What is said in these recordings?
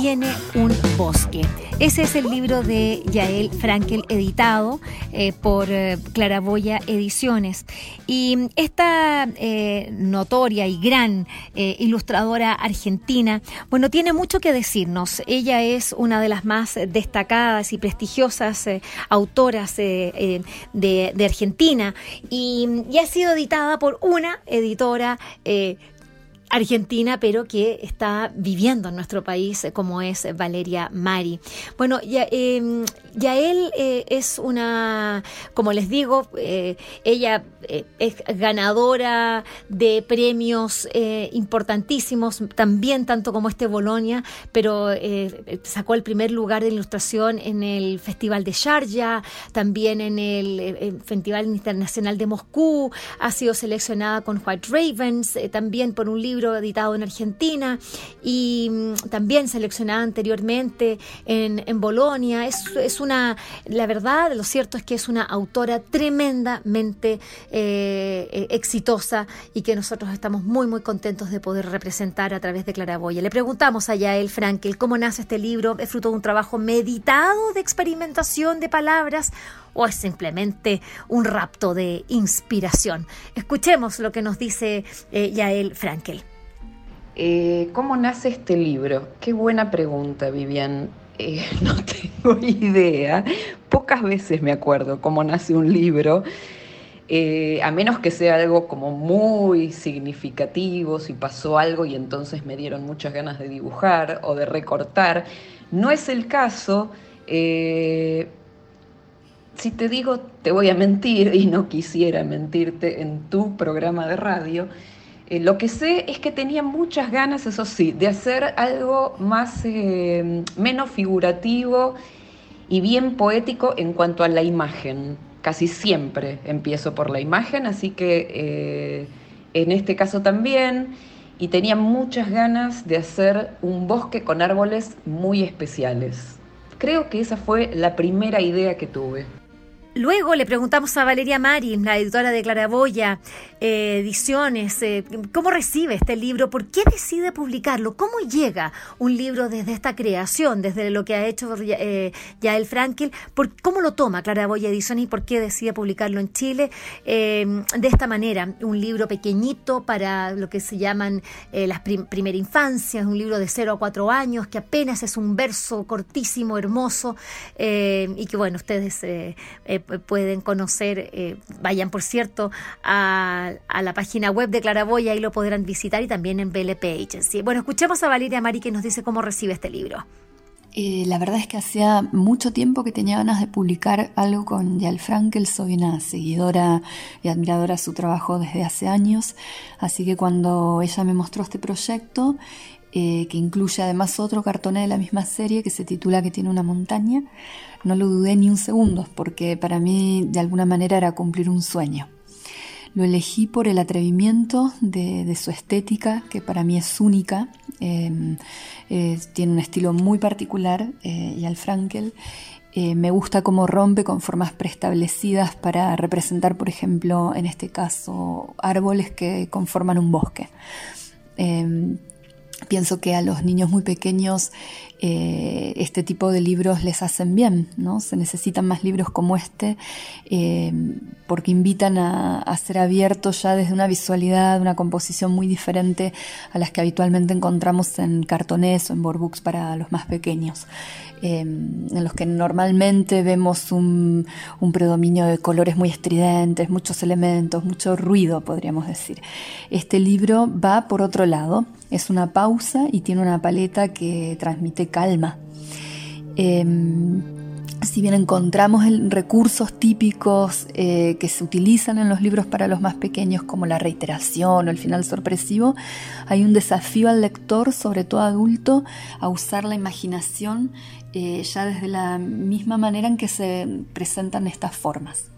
Tiene un bosque. Ese es el libro de Yael Frankel editado eh, por eh, Claraboya Ediciones. Y esta eh, notoria y gran ilustradora argentina, bueno, tiene mucho que decirnos. Ella es una de las más destacadas y prestigiosas autoras de, Argentina y, y, ha sido editada por una editora argentina, pero que está viviendo en nuestro país, eh, como es Valeria Mari. Bueno, ya, eh, Yael eh, es una, como les digo, ella es ganadora de premios importantísimos, también tanto como este Bolonia, pero sacó el primer lugar de ilustración en el Festival de Sharjah, también en el Festival Internacional de Moscú, ha sido seleccionada con White Ravens, también por un libro editado en Argentina y mm, también seleccionada anteriormente en, en Bolonia. Es, es, una, la verdad, lo cierto es que es una autora tremendamente eh, eh, exitosa y que nosotros estamos muy, muy contentos de poder representar a través de Claraboya. Le preguntamos a Yael Frankel cómo nace este libro. ¿Es fruto de un trabajo meditado de experimentación de palabras? O es simplemente un rapto de inspiración. Escuchemos lo que nos dice eh, Yael Frankel. Eh, ¿Cómo nace este libro? Qué buena pregunta, Vivian. Eh, no tengo idea. Pocas veces me acuerdo cómo nace un libro, a menos que sea algo como muy significativo, si pasó algo y entonces me dieron muchas ganas de dibujar o de recortar. No es el caso si te digo, te voy a mentir y no quisiera mentirte en tu programa de radio. Eh, lo que sé es que tenía muchas ganas, eso sí, de hacer algo más, eh, menos figurativo y bien poético en cuanto a la imagen. Casi siempre empiezo por la imagen, así que eh, en este caso también. Y tenía muchas ganas de hacer un bosque con árboles muy especiales. Creo que esa fue la primera idea que tuve. Luego le preguntamos a Valeria Mari, la editora de Claraboya eh, Ediciones, eh, cómo recibe este libro, por qué decide publicarlo, cómo llega un libro desde esta creación, desde lo que ha hecho eh, Yael Frankel, por, cómo lo toma Claraboya Ediciones y por qué decide publicarlo en Chile de esta manera, un libro pequeñito para lo que se llaman las primera infancia, un libro de 0 a 4 años que apenas es un verso cortísimo, hermoso y que bueno, ustedes pueden conocer, eh, vayan por cierto a, la página web de Claraboya, y lo podrán visitar y también en BLP Agency. Bueno, escuchemos a Valeria Mari que nos dice cómo recibe este libro. Eh, la verdad es que hacía mucho tiempo que tenía ganas de publicar algo con Yal Frankel. Soy una seguidora y admiradora de su trabajo desde hace años. Así que cuando ella me mostró este proyecto, eh, que incluye además otro cartoné de la misma serie que se titula Que tiene una montaña, no lo dudé ni un segundo, porque para mí de alguna manera era cumplir un sueño. Lo elegí por el atrevimiento de, su estética, que para mí es única. Em, eh, tiene un estilo muy particular, eh, y al Frankel. Eh, me gusta cómo rompe con formas preestablecidas para representar, por ejemplo, en este caso, árboles que conforman un bosque. Pienso que a los niños muy pequeños eh, este tipo de libros les hacen bien, ¿no? Se necesitan más libros como este eh, porque invitan a, ser abiertos ya desde una visualidad, una composición muy diferente a las que habitualmente encontramos en cartones o en boardbooks para los más pequeños. Eh, en los que normalmente vemos un, un, predominio de colores muy estridentes, muchos elementos, mucho ruido, podríamos decir. Este libro va por otro lado, es una pausa y tiene una paleta que transmite calma. Em, si bien encontramos recursos típicos eh, que se utilizan en los libros para los más pequeños como la reiteración o el final sorpresivo, hay un desafío al lector, sobre todo adulto, a usar la imaginación eh, ya desde la misma manera en que se presentan estas formas.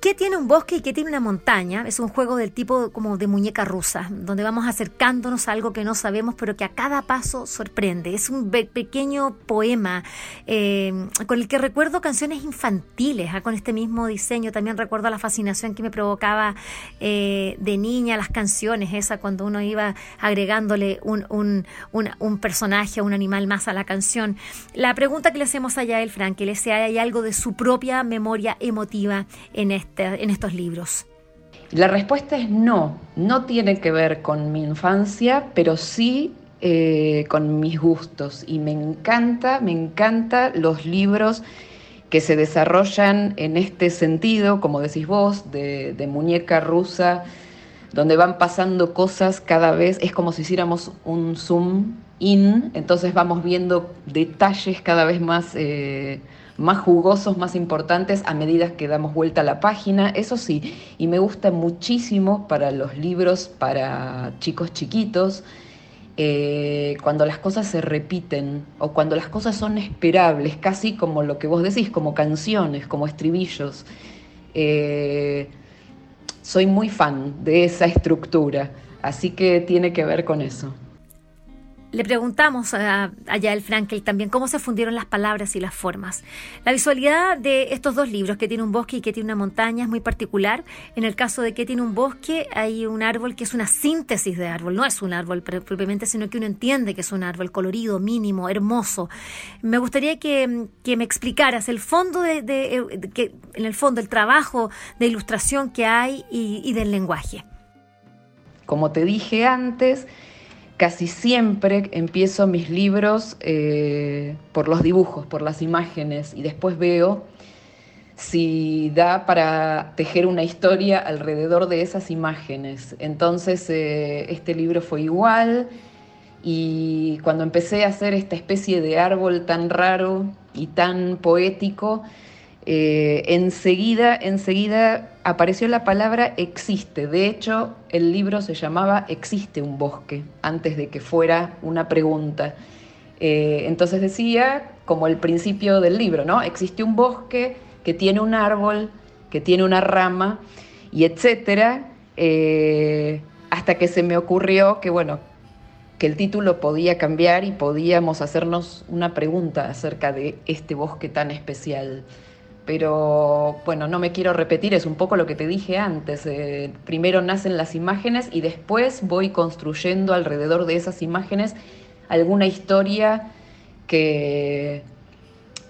¿Qué tiene un bosque y qué tiene una montaña? Es un juego del tipo como de muñeca rusa, donde vamos acercándonos a algo que no sabemos, pero que a cada paso sorprende. Es un pequeño poema eh, con el que recuerdo canciones infantiles, ¿ah? con este mismo diseño. También recuerdo la fascinación que me provocaba eh, de niña las canciones, esa cuando uno iba agregándole un, un, un, personaje o un animal más a la canción. La pregunta que le hacemos a Yael Frankel es si hay algo de su propia memoria emotiva en este en estos libros? La respuesta es no, no tiene que ver con mi infancia, pero sí eh, con mis gustos. Y me encanta, me encanta los libros que se desarrollan en este sentido, como decís vos, de, de, muñeca rusa, donde van pasando cosas cada vez, es como si hiciéramos un zoom in, entonces vamos viendo detalles cada vez más eh, más jugosos, más importantes a medida que damos vuelta a la página, eso sí, y me gusta muchísimo para los libros para chicos chiquitos, eh, cuando las cosas se repiten o cuando las cosas son esperables, casi como lo que vos decís, como canciones, como estribillos. Eh, soy muy fan de esa estructura, así que tiene que ver con eso. Le preguntamos a, Yael Frankel también cómo se fundieron las palabras y las formas. La visualidad de estos dos libros, que tiene un bosque y que tiene una montaña, es muy particular. En el caso de que tiene un bosque, hay un árbol que es una síntesis de árbol, no es un árbol propiamente, sino que uno entiende que es un árbol colorido, mínimo, hermoso. Me gustaría que, me explicaras el fondo de, que, en el fondo, el trabajo de ilustración que hay y del lenguaje. Como te dije antes, casi siempre empiezo mis libros eh, por los dibujos, por las imágenes, y después veo si da para tejer una historia alrededor de esas imágenes. Entonces, eh, este libro fue igual, y cuando empecé a hacer esta especie de árbol tan raro y tan poético, eh, enseguida, enseguida apareció la palabra existe. De hecho, el libro se llamaba Existe un bosque, antes de que fuera una pregunta. Eh, entonces decía, como el principio del libro, ¿no? Existe un bosque que tiene un árbol, que tiene una rama, y etcétera, eh, hasta que se me ocurrió que, bueno, que el título podía cambiar y podíamos hacernos una pregunta acerca de este bosque tan especial pero bueno, no me quiero repetir, es un poco lo que te dije antes. Eh, primero nacen las imágenes y después voy construyendo alrededor de esas imágenes alguna historia que,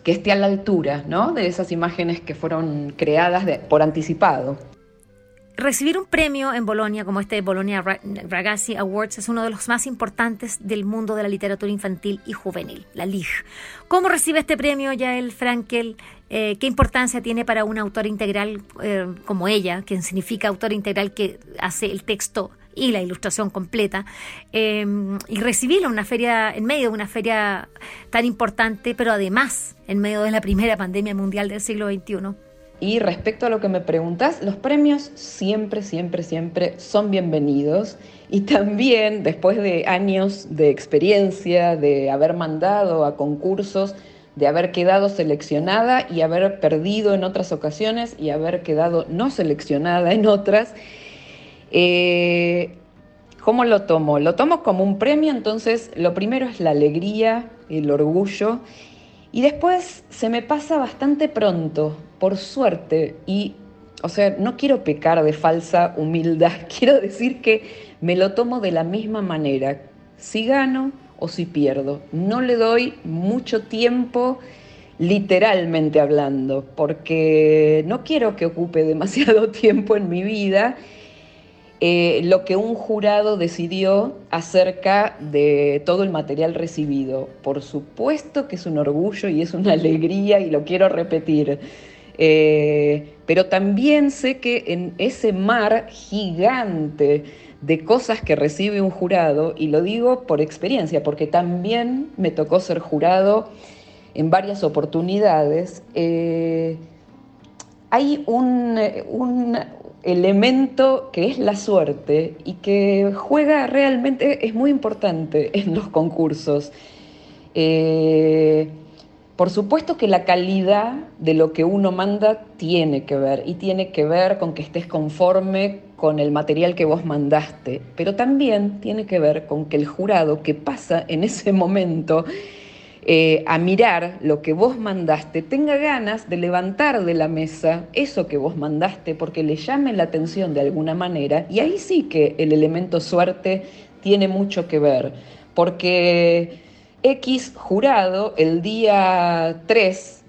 que esté a la altura ¿no? de esas imágenes que fueron creadas por anticipado. Recibir un premio en Bolonia como este Bolonia Ragazzi Awards es uno de los más importantes del mundo de la literatura infantil y juvenil, la LIG. ¿Cómo recibe este premio Yael Frankel? Eh, ¿Qué importancia tiene para una autora integral eh, como ella, que significa autora integral que hace el texto y la ilustración completa, eh, y recibirlo en una feria, en medio de una feria tan importante, pero además en medio de la primera pandemia mundial del siglo XXI? Y respecto a lo que me preguntas, los premios siempre, siempre, siempre son bienvenidos. Y también después de años de experiencia, de haber mandado a concursos, de haber quedado seleccionada y haber perdido en otras ocasiones y haber quedado no seleccionada en otras, eh, ¿cómo lo tomo? Lo tomo como un premio, entonces lo primero es la alegría, el orgullo, y después se me pasa bastante pronto por suerte, y, o sea, no quiero pecar de falsa humildad, quiero decir que me lo tomo de la misma manera, si gano o si pierdo. No le doy mucho tiempo literalmente hablando, porque no quiero que ocupe demasiado tiempo en mi vida eh, lo que un jurado decidió acerca de todo el material recibido. Por supuesto que es un orgullo y es una alegría y lo quiero repetir. Eh, pero también sé que en ese mar gigante de cosas que recibe un jurado, y lo digo por experiencia, porque también me tocó ser jurado en varias oportunidades, eh, hay un, elemento que es la suerte y que juega realmente, es muy importante en los concursos. Eh, por supuesto que la calidad de lo que uno manda tiene que ver y tiene que ver con que estés conforme con el material que vos mandaste, pero también tiene que ver con que el jurado que pasa en ese momento eh, a mirar lo que vos mandaste tenga ganas de levantar de la mesa eso que vos mandaste porque le llame la atención de alguna manera y ahí sí que el elemento suerte tiene mucho que ver, porque X jurado el día 3,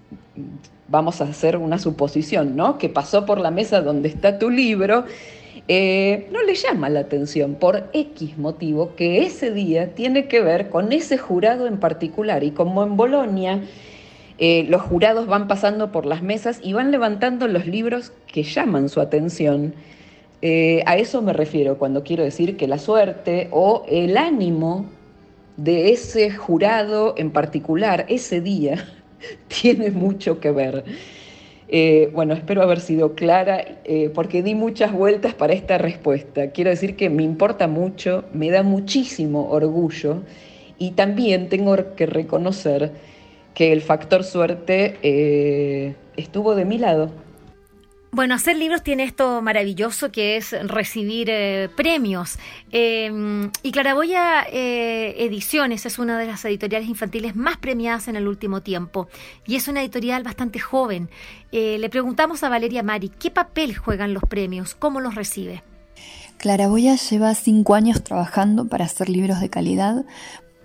vamos a hacer una suposición, ¿no? Que pasó por la mesa donde está tu libro, eh, no le llama la atención por X motivo que ese día tiene que ver con ese jurado en particular. Y como en Bolonia eh, los jurados van pasando por las mesas y van levantando los libros que llaman su atención, eh, a eso me refiero cuando quiero decir que la suerte o el ánimo de ese jurado en particular ese día tiene mucho que ver. Eh, bueno, espero haber sido clara eh, porque di muchas vueltas para esta respuesta. Quiero decir que me importa mucho, me da muchísimo orgullo y también tengo que reconocer que el factor suerte eh, estuvo de mi lado. Bueno, hacer libros tiene esto maravilloso que es recibir eh, premios. Em, y Claraboya eh, Ediciones es una de las editoriales infantiles más premiadas en el último tiempo. Y es una editorial bastante joven. Eh, le preguntamos a Valeria Mari, ¿qué papel juegan los premios? ¿Cómo los recibe? Claraboya lleva cinco años trabajando para hacer libros de calidad,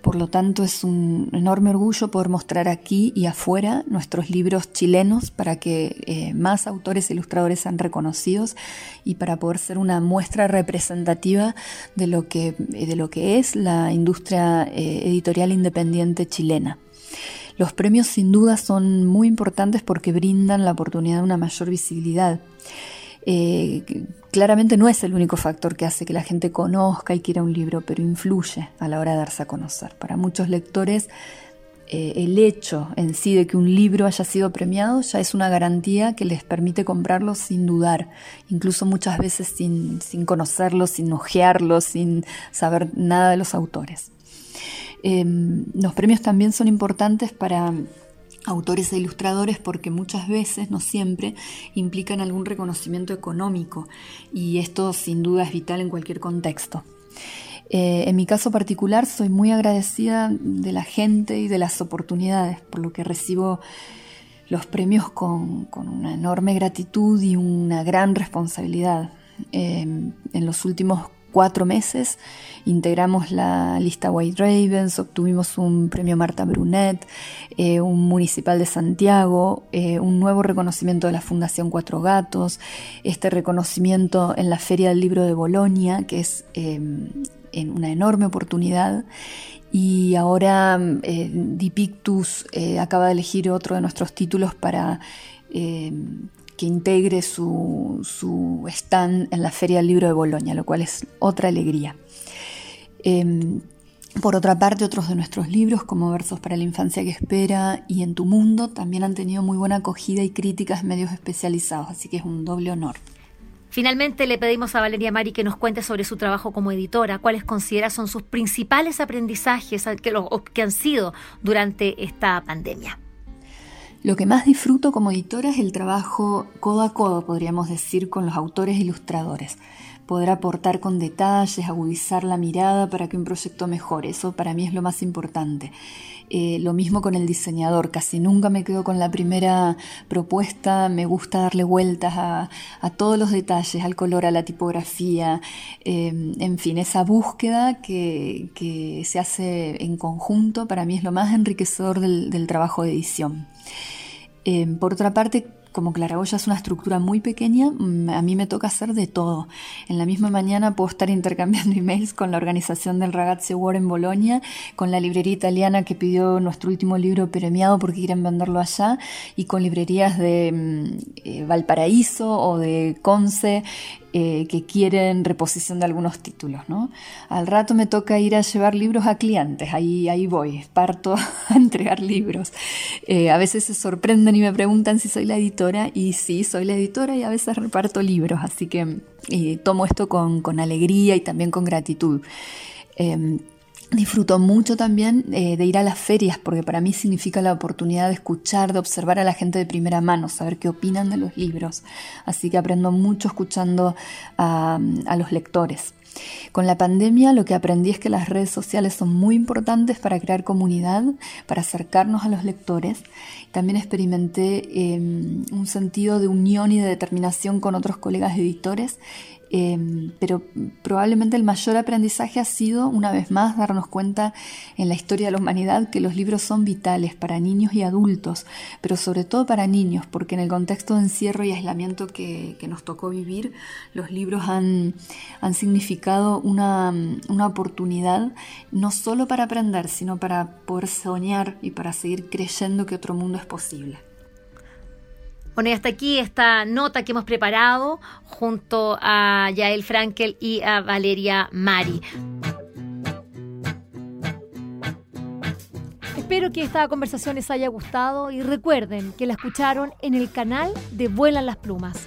por lo tanto, es un enorme orgullo poder mostrar aquí y afuera nuestros libros chilenos para que eh, más autores e ilustradores sean reconocidos y para poder ser una muestra representativa de lo que, de lo que es la industria eh, editorial independiente chilena. Los premios sin duda son muy importantes porque brindan la oportunidad de una mayor visibilidad. Eh, claramente no es el único factor que hace que la gente conozca y quiera un libro, pero influye a la hora de darse a conocer. Para muchos lectores, eh, el hecho en sí de que un libro haya sido premiado ya es una garantía que les permite comprarlo sin dudar, incluso muchas veces sin, sin conocerlo, sin ojearlo, sin saber nada de los autores. Em, los premios también son importantes para autores e ilustradores porque muchas veces, no siempre, implican algún reconocimiento económico y esto sin duda es vital en cualquier contexto. Eh, en mi caso particular soy muy agradecida de la gente y de las oportunidades, por lo que recibo los premios con, una enorme gratitud y una gran responsabilidad. Eh, en los últimos cuatro meses integramos la lista White Ravens, obtuvimos un premio Marta Brunet, eh, un municipal de Santiago, eh, un nuevo reconocimiento de la Fundación Cuatro Gatos, este reconocimiento en la Feria del Libro de Bolonia, que es eh, una enorme oportunidad. Y ahora Dipictus acaba de elegir otro de nuestros títulos para que integre su, stand en la Feria del Libro de Bolonia, lo cual es otra alegría. Em, por otra parte, otros de nuestros libros, como Versos para la Infancia que Espera y En tu Mundo, también han tenido muy buena acogida y críticas en medios especializados, así que es un doble honor. Finalmente le pedimos a Valeria Mari que nos cuente sobre su trabajo como editora, cuáles considera son sus principales aprendizajes que, que han sido durante esta pandemia. Lo que más disfruto como editora es el trabajo codo a codo, podríamos decir, con los autores e ilustradores. Poder aportar con detalles, agudizar la mirada para que un proyecto mejore. Eso para mí es lo más importante. Eh, lo mismo con el diseñador, casi nunca me quedo con la primera propuesta, me gusta darle vueltas a, todos los detalles, al color, a la tipografía, eh, en fin, esa búsqueda que, se hace en conjunto para mí es lo más enriquecedor del trabajo de edición. Em, por otra parte, como Claraboya es una estructura muy pequeña, mm, a mí me toca hacer de todo. En la misma mañana puedo estar intercambiando emails con la organización del Ragazzi War en Bolonia, con la librería italiana que pidió nuestro último libro premiado porque quieren venderlo allá, y con librerías de mm, eh, Valparaíso o de Conce eh, que quieren reposición de algunos títulos. ¿no? Al rato me toca ir a llevar libros a clientes, ahí, ahí voy, parto a entregar libros. Eh, a veces se sorprenden y me preguntan si soy la editora y sí, soy la editora y a veces reparto libros, así que tomo esto con, con, alegría y también con gratitud. Disfruto mucho también eh, de ir a las ferias porque para mí significa la oportunidad de escuchar, de observar a la gente de primera mano, saber qué opinan de los libros. Así que aprendo mucho escuchando a, los lectores. Con la pandemia lo que aprendí es que las redes sociales son muy importantes para crear comunidad, para acercarnos a los lectores. También experimenté em, un sentido de unión y de determinación con otros colegas editores Em, pero probablemente el mayor aprendizaje ha sido, una vez más, darnos cuenta en la historia de la humanidad que los libros son vitales para niños y adultos, pero sobre todo para niños, porque en el contexto de encierro y aislamiento que, nos tocó vivir, los libros han, han significado una, una oportunidad no solo para aprender, sino para poder soñar y para seguir creyendo que otro mundo es posible. Bueno, hasta aquí esta nota que hemos preparado junto a Yael Frankel y a Valeria Mari. Espero que esta conversación les haya gustado y recuerden que la escucharon en el canal de Vuelan las Plumas.